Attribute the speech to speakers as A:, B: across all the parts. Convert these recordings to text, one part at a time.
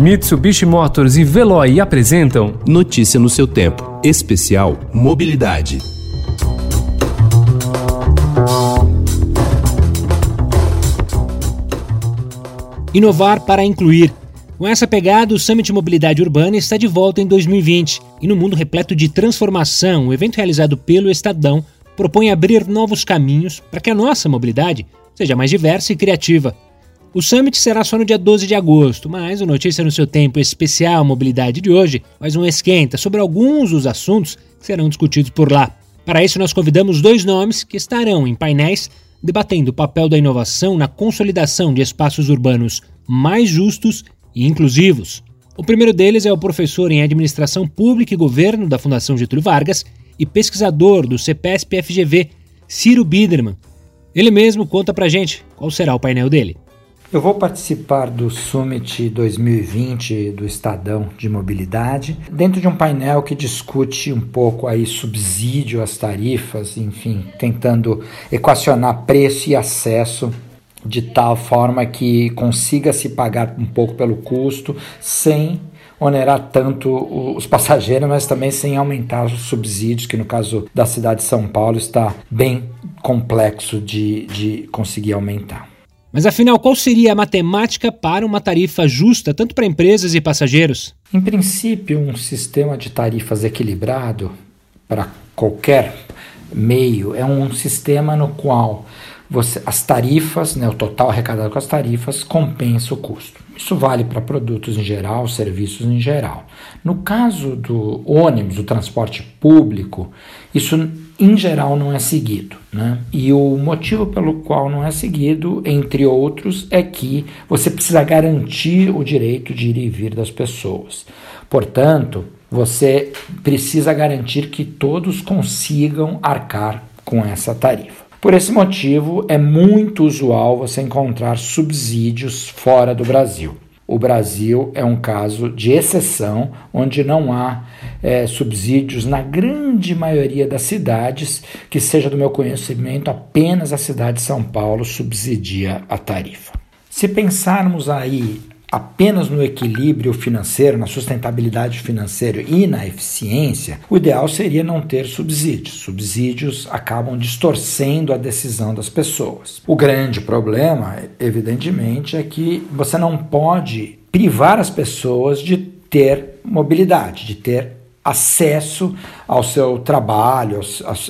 A: Mitsubishi Motors e Veloy apresentam
B: Notícia no seu tempo. Especial Mobilidade.
C: Inovar para incluir. Com essa pegada, o Summit Mobilidade Urbana está de volta em 2020 e no mundo repleto de transformação, o evento realizado pelo Estadão propõe abrir novos caminhos para que a nossa mobilidade seja mais diversa e criativa. O Summit será só no dia 12 de agosto, mas o Notícia no seu Tempo especial Mobilidade de hoje faz um esquenta sobre alguns dos assuntos que serão discutidos por lá. Para isso, nós convidamos dois nomes que estarão em painéis debatendo o papel da inovação na consolidação de espaços urbanos mais justos e inclusivos. O primeiro deles é o professor em Administração Pública e Governo da Fundação Getúlio Vargas e pesquisador do CPSP-FGV, Ciro Biderman. Ele mesmo conta pra gente qual será o painel dele.
D: Eu vou participar do Summit 2020 do Estadão de Mobilidade, dentro de um painel que discute um pouco aí subsídio às tarifas, enfim, tentando equacionar preço e acesso de tal forma que consiga se pagar um pouco pelo custo sem onerar tanto os passageiros, mas também sem aumentar os subsídios, que no caso da cidade de São Paulo está bem complexo de, de conseguir aumentar.
C: Mas afinal, qual seria a matemática para uma tarifa justa, tanto para empresas e passageiros?
D: Em princípio, um sistema de tarifas equilibrado para qualquer meio é um sistema no qual você, as tarifas, né, o total arrecadado com as tarifas, compensa o custo. Isso vale para produtos em geral, serviços em geral. No caso do ônibus, do transporte público, isso em geral não é seguido. Né? E o motivo pelo qual não é seguido, entre outros, é que você precisa garantir o direito de ir e vir das pessoas. Portanto, você precisa garantir que todos consigam arcar com essa tarifa. Por esse motivo, é muito usual você encontrar subsídios fora do Brasil. O Brasil é um caso de exceção, onde não há é, subsídios na grande maioria das cidades, que seja do meu conhecimento, apenas a cidade de São Paulo subsidia a tarifa. Se pensarmos aí apenas no equilíbrio financeiro, na sustentabilidade financeira e na eficiência, o ideal seria não ter subsídios. Subsídios acabam distorcendo a decisão das pessoas. O grande problema, evidentemente, é que você não pode privar as pessoas de ter mobilidade, de ter acesso ao seu trabalho,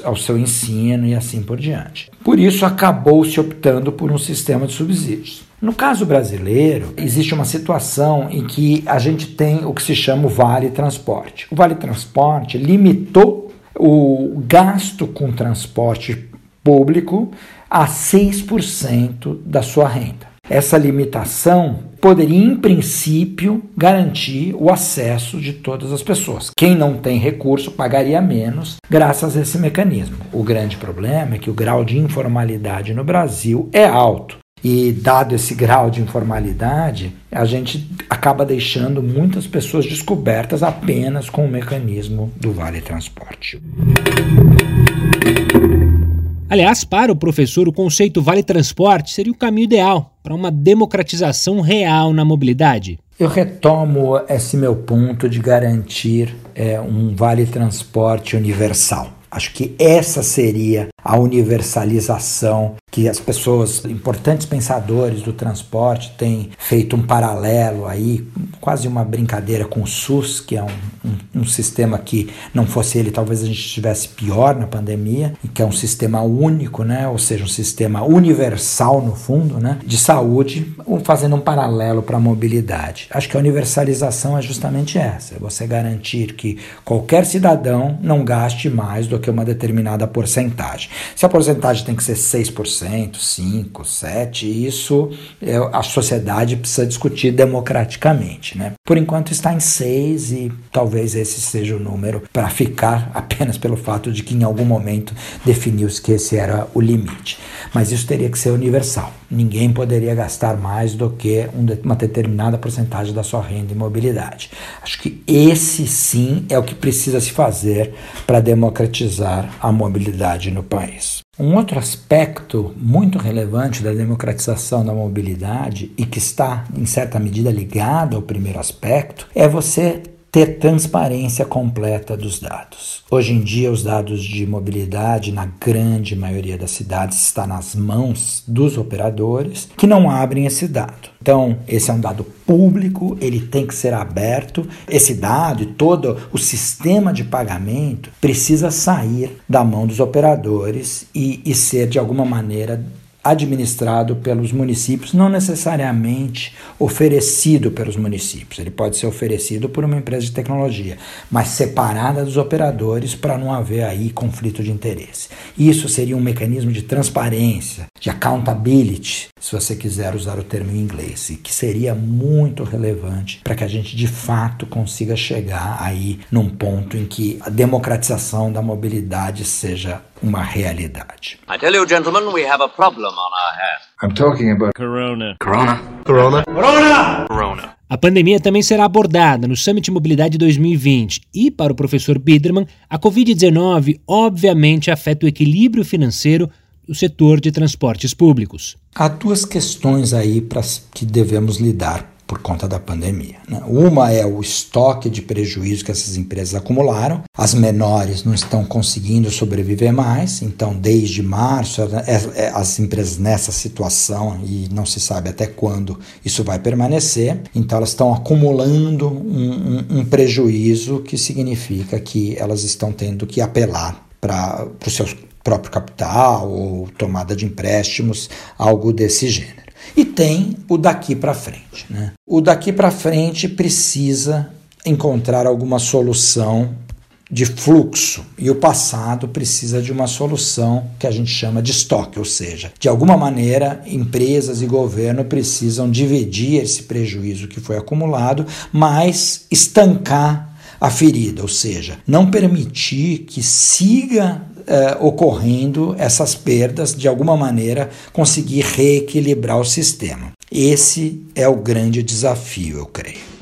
D: ao, seu ensino e assim por diante. Por isso, acabou se optando por um sistema de subsídios. No caso brasileiro, existe uma situação em que a gente tem o que se chama o Vale Transporte. O Vale Transporte limitou o gasto com transporte público a 6% da sua renda. Essa limitação poderia, em princípio, garantir o acesso de todas as pessoas. Quem não tem recurso pagaria menos graças a esse mecanismo. O grande problema é que o grau de informalidade no Brasil é alto. E dado esse grau de informalidade, a gente acaba deixando muitas pessoas descobertas apenas com o mecanismo do Vale Transporte.
C: Aliás, para o professor, o conceito Vale Transporte seria o caminho ideal para uma democratização real na mobilidade.
D: Eu retomo esse meu ponto de garantir é, um Vale Transporte universal. Acho que essa seria a universalização que as pessoas, importantes pensadores do transporte, têm feito um paralelo aí, quase uma brincadeira com o SUS, que é um, um, um, sistema que não fosse ele, talvez a gente estivesse pior na pandemia, e que é um sistema único, né? ou seja, um sistema universal no fundo, né? de saúde, fazendo um paralelo para a mobilidade. Acho que a universalização é justamente essa, é você garantir que qualquer cidadão não gaste mais do que uma determinada porcentagem. Se a porcentagem tem que ser 6%, 5%, 7%, isso é, a sociedade precisa discutir democraticamente. Né? Por enquanto está em 6% e talvez esse seja o número para ficar apenas pelo fato de que em algum momento definiu-se que esse era o limite. Mas isso teria que ser universal. Ninguém poderia gastar mais do que uma determinada porcentagem da sua renda em mobilidade. Acho que esse sim é o que precisa se fazer para democratizar a mobilidade no país. Um outro aspecto muito relevante da democratização da mobilidade e que está, em certa medida, ligado ao primeiro aspecto é você ter transparência completa dos dados. Hoje em dia, os dados de mobilidade, na grande maioria das cidades, está nas mãos dos operadores que não abrem esse dado. Então, esse é um dado público, ele tem que ser aberto. Esse dado e todo o sistema de pagamento precisa sair da mão dos operadores e, e ser, de alguma maneira, administrado pelos municípios, não necessariamente oferecido pelos municípios. Ele pode ser oferecido por uma empresa de tecnologia, mas separada dos operadores para não haver aí conflito de interesse. Isso seria um mecanismo de transparência, de accountability, se você quiser usar o termo em inglês, que seria muito relevante para que a gente de fato consiga chegar aí num ponto em que a democratização da mobilidade seja uma realidade. I tell you, gentlemen, we have a problem on our hands. I'm talking about Corona.
C: Corona. Corona. Corona. Corona. A pandemia também será abordada no Summit Mobilidade 2020 e, para o professor Biderman, a Covid-19 obviamente afeta o equilíbrio financeiro do setor de transportes públicos.
D: Há duas questões aí para que devemos lidar por conta da pandemia. Né? Uma é o estoque de prejuízo que essas empresas acumularam, as menores não estão conseguindo sobreviver mais, então desde março é, é, as empresas nessa situação e não se sabe até quando isso vai permanecer, então elas estão acumulando um, um, um prejuízo que significa que elas estão tendo que apelar para o seu próprio capital ou tomada de empréstimos, algo desse gênero. E tem o daqui para frente. Né? O daqui para frente precisa encontrar alguma solução de fluxo e o passado precisa de uma solução que a gente chama de estoque, ou seja, de alguma maneira empresas e governo precisam dividir esse prejuízo que foi acumulado, mas estancar a ferida, ou seja, não permitir que siga eh, ocorrendo essas perdas, de alguma maneira conseguir reequilibrar o sistema. Esse é o grande desafio, eu creio.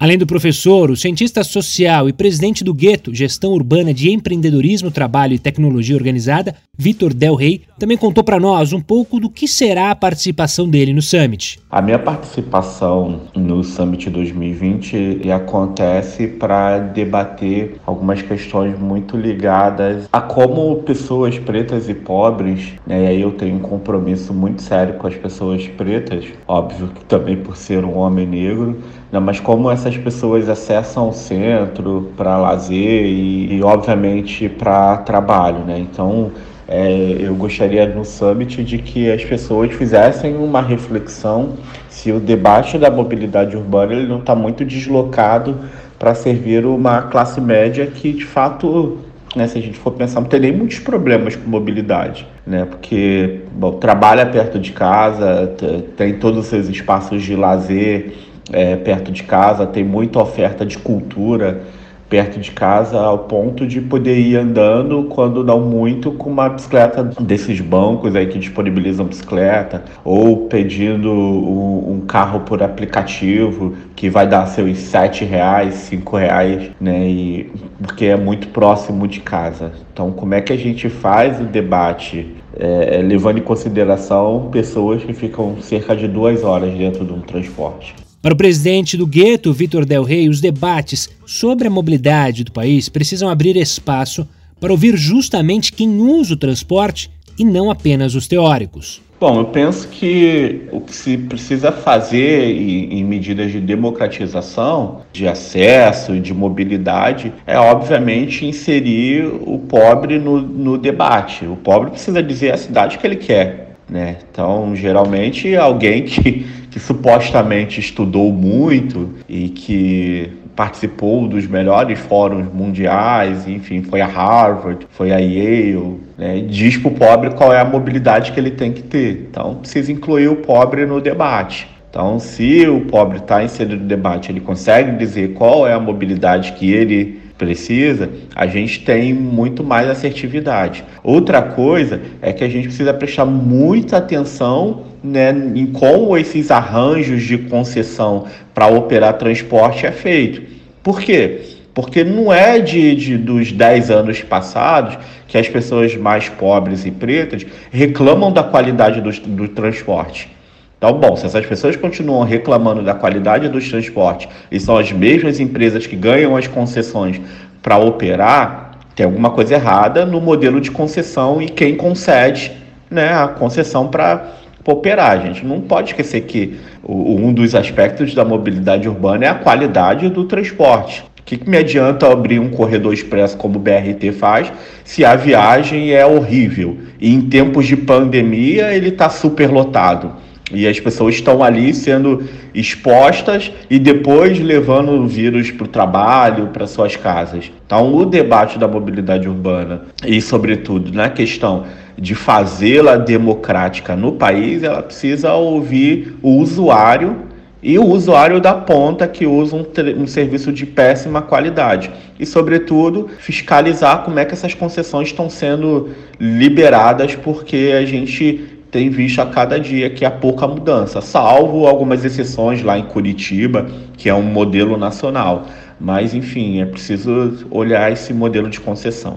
C: Além do professor, o cientista social e presidente do Gueto, Gestão Urbana de Empreendedorismo, Trabalho e Tecnologia Organizada, Vitor Del Rey, também contou para nós um pouco do que será a participação dele no Summit.
E: A minha participação no Summit 2020 acontece para debater algumas questões muito ligadas a como pessoas pretas e pobres, né, e aí eu tenho um compromisso muito sério com as pessoas pretas, óbvio que também por ser um homem negro, né, mas como essas pessoas acessam o centro para lazer e, e obviamente para trabalho, né? Então é, eu gostaria no summit de que as pessoas fizessem uma reflexão se o debate da mobilidade urbana ele não está muito deslocado para servir uma classe média que de fato né, se a gente for pensar, não tem nem muitos problemas com mobilidade, né? Porque bom, trabalha perto de casa, tem todos os seus espaços de lazer, é, perto de casa, tem muita oferta de cultura perto de casa, ao ponto de poder ir andando, quando não muito, com uma bicicleta desses bancos aí que disponibilizam bicicleta, ou pedindo um, um carro por aplicativo, que vai dar seus sete reais, cinco reais, né? E, porque é muito próximo de casa. Então, como é que a gente faz o debate é, levando em consideração pessoas que ficam cerca de duas horas dentro de um transporte?
C: Para o presidente do Gueto, Vitor Del Rey, os debates sobre a mobilidade do país precisam abrir espaço para ouvir justamente quem usa o transporte e não apenas os teóricos.
E: Bom, eu penso que o que se precisa fazer em, medidas de democratização, de acesso e de mobilidade, é obviamente inserir o pobre no, no debate. O pobre precisa dizer a cidade que ele quer. Né? Então, geralmente, alguém que que supostamente estudou muito e que participou dos melhores fóruns mundiais, enfim, foi a Harvard, foi a Yale, né, diz para o pobre qual é a mobilidade que ele tem que ter. Então, precisa incluir o pobre no debate. Então, se o pobre está inserido no debate, ele consegue dizer qual é a mobilidade que ele precisa, a gente tem muito mais assertividade. Outra coisa é que a gente precisa prestar muita atenção né, em como esses arranjos de concessão para operar transporte é feito. Por quê? Porque não é de, de dos 10 anos passados que as pessoas mais pobres e pretas reclamam da qualidade do, do transporte. Então, bom, se essas pessoas continuam reclamando da qualidade dos transportes e são as mesmas empresas que ganham as concessões para operar, tem alguma coisa errada no modelo de concessão e quem concede né, a concessão para operar. A gente. Não pode esquecer que um dos aspectos da mobilidade urbana é a qualidade do transporte. Que, que me adianta abrir um corredor expresso como o BRT faz se a viagem é horrível? E em tempos de pandemia ele está superlotado e as pessoas estão ali sendo expostas e depois levando o vírus para o trabalho, para suas casas. Então, o debate da mobilidade urbana e, sobretudo, na questão de fazê-la democrática no país, ela precisa ouvir o usuário e o usuário da ponta que usa um, um, serviço de péssima qualidade. E, sobretudo, fiscalizar como é que essas concessões estão sendo liberadas, porque a gente tem visto a cada dia que há pouca mudança, salvo algumas exceções lá em Curitiba, que é um modelo nacional. Mas, enfim, é preciso olhar esse modelo de concessão.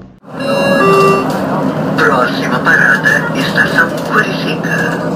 C: Próxima parada, estação Curicica.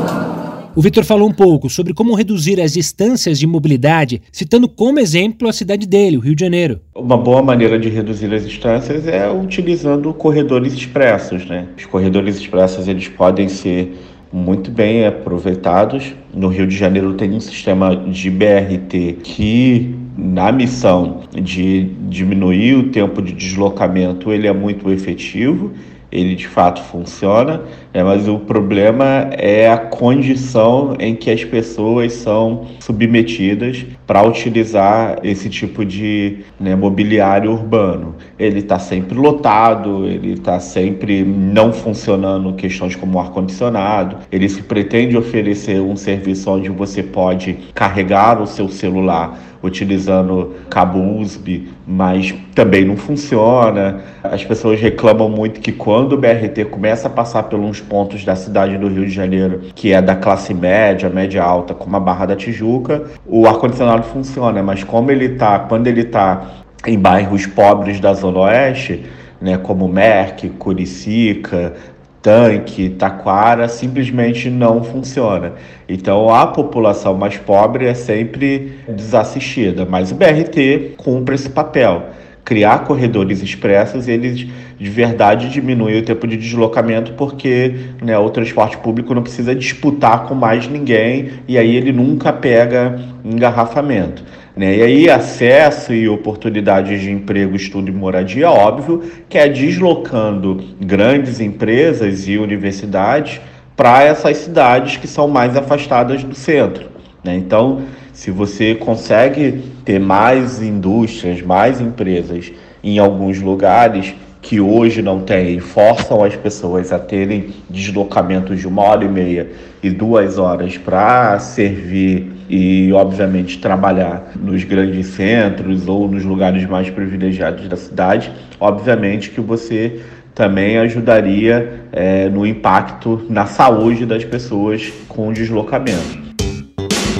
C: O Vitor falou um pouco sobre como reduzir as distâncias de mobilidade, citando como exemplo a cidade dele, o Rio de Janeiro.
E: Uma boa maneira de reduzir as distâncias é utilizando corredores expressos, né? Os corredores expressos eles podem ser muito bem aproveitados. No Rio de Janeiro tem um sistema de BRT que na missão de diminuir o tempo de deslocamento, ele é muito efetivo ele de fato funciona, né, mas o problema é a condição em que as pessoas são submetidas para utilizar esse tipo de né, mobiliário urbano. Ele está sempre lotado, ele está sempre não funcionando questões como ar-condicionado, ele se pretende oferecer um serviço onde você pode carregar o seu celular utilizando cabo USB, mas também não funciona. As pessoas reclamam muito que quando o BRT começa a passar uns pontos da cidade do Rio de Janeiro, que é da classe média, média alta, como a Barra da Tijuca, o ar-condicionado funciona, mas como ele tá, quando ele está em bairros pobres da Zona Oeste, né, como Merck, Curicica, Tanque, Taquara, simplesmente não funciona. Então a população mais pobre é sempre desassistida, mas o BRT cumpre esse papel. Criar corredores expressos, eles de verdade diminuem o tempo de deslocamento, porque né, o transporte público não precisa disputar com mais ninguém e aí ele nunca pega engarrafamento. Né? E aí, acesso e oportunidades de emprego, estudo e moradia, óbvio que é deslocando grandes empresas e universidades para essas cidades que são mais afastadas do centro. Né? Então, se você consegue ter mais indústrias, mais empresas em alguns lugares que hoje não tem, forçam as pessoas a terem deslocamentos de uma hora e meia e duas horas para servir e, obviamente, trabalhar nos grandes centros ou nos lugares mais privilegiados da cidade, obviamente que você também ajudaria é, no impacto na saúde das pessoas com o deslocamento.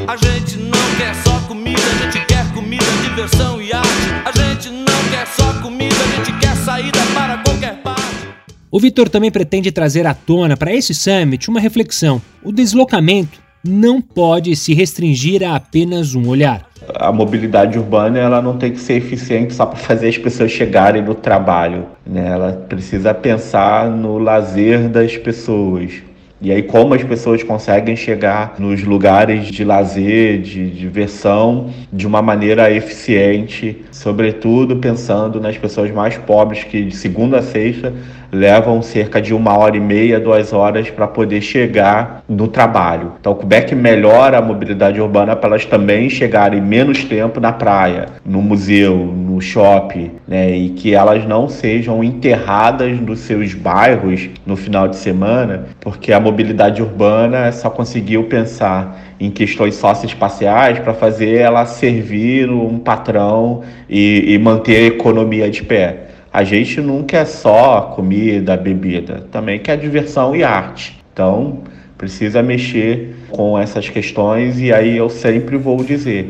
E: A gente não quer só comida, a gente quer comida, diversão e arte. A gente não quer só comida, a gente quer saída para qualquer parte.
C: O Vitor também pretende trazer à tona para esse summit uma reflexão. O deslocamento não pode se restringir a apenas um olhar.
E: A mobilidade urbana ela não tem que ser eficiente só para fazer as pessoas chegarem no trabalho. Né? Ela precisa pensar no lazer das pessoas. E aí, como as pessoas conseguem chegar nos lugares de lazer, de diversão, de uma maneira eficiente, sobretudo pensando nas pessoas mais pobres que de segunda a sexta levam cerca de uma hora e meia, duas horas para poder chegar no trabalho. Então, o Quebec melhora a mobilidade urbana para elas também chegarem menos tempo na praia, no museu, no shopping, né? e que elas não sejam enterradas nos seus bairros no final de semana, porque a mobilidade urbana só conseguiu pensar em questões socioespaciais para fazer ela servir um patrão e, e manter a economia de pé. A gente não quer só comida, bebida, também quer diversão e arte. Então, precisa mexer com essas questões e aí eu sempre vou dizer,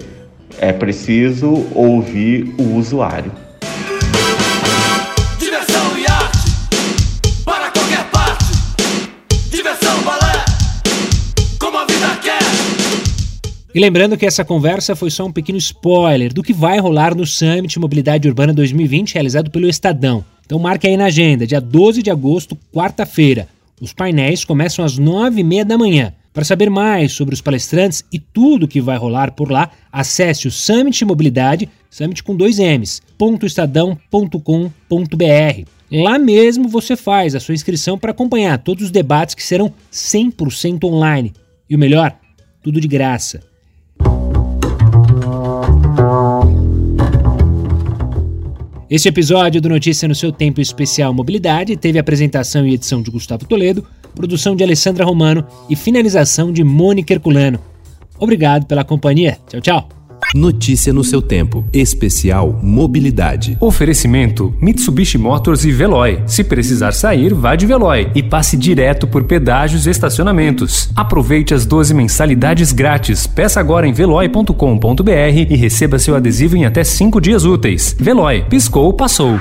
E: É preciso ouvir o usuário.
F: Diversão e arte para qualquer parte. Diversão, balé, como a vida quer.
C: E lembrando que essa conversa foi só um pequeno spoiler do que vai rolar no Summit Mobilidade Urbana 2020 realizado pelo Estadão. Então marque aí na agenda, dia 12 de agosto, quarta-feira. Os painéis começam às 9h30 da manhã. Para saber mais sobre os palestrantes e tudo que vai rolar por lá, acesse o Summit Mobilidade, Summit com dois M's, .estadão.com.br. Lá mesmo você faz a sua inscrição para acompanhar todos os debates que serão 100% online. E o melhor, tudo de graça. Este episódio do Notícia no seu tempo especial Mobilidade teve apresentação e edição de Gustavo Toledo, produção de Alessandra Romano e finalização de Mônica Herculano. Obrigado pela companhia. Tchau, tchau.
B: Notícia no seu tempo. Especial Mobilidade.
A: Oferecimento Mitsubishi Motors e Veloy. Se precisar sair, vá de Veloy e passe direto por pedágios e estacionamentos. Aproveite as 12 mensalidades grátis. Peça agora em veloy.com.br e receba seu adesivo em até 5 dias úteis. Veloy, piscou, passou.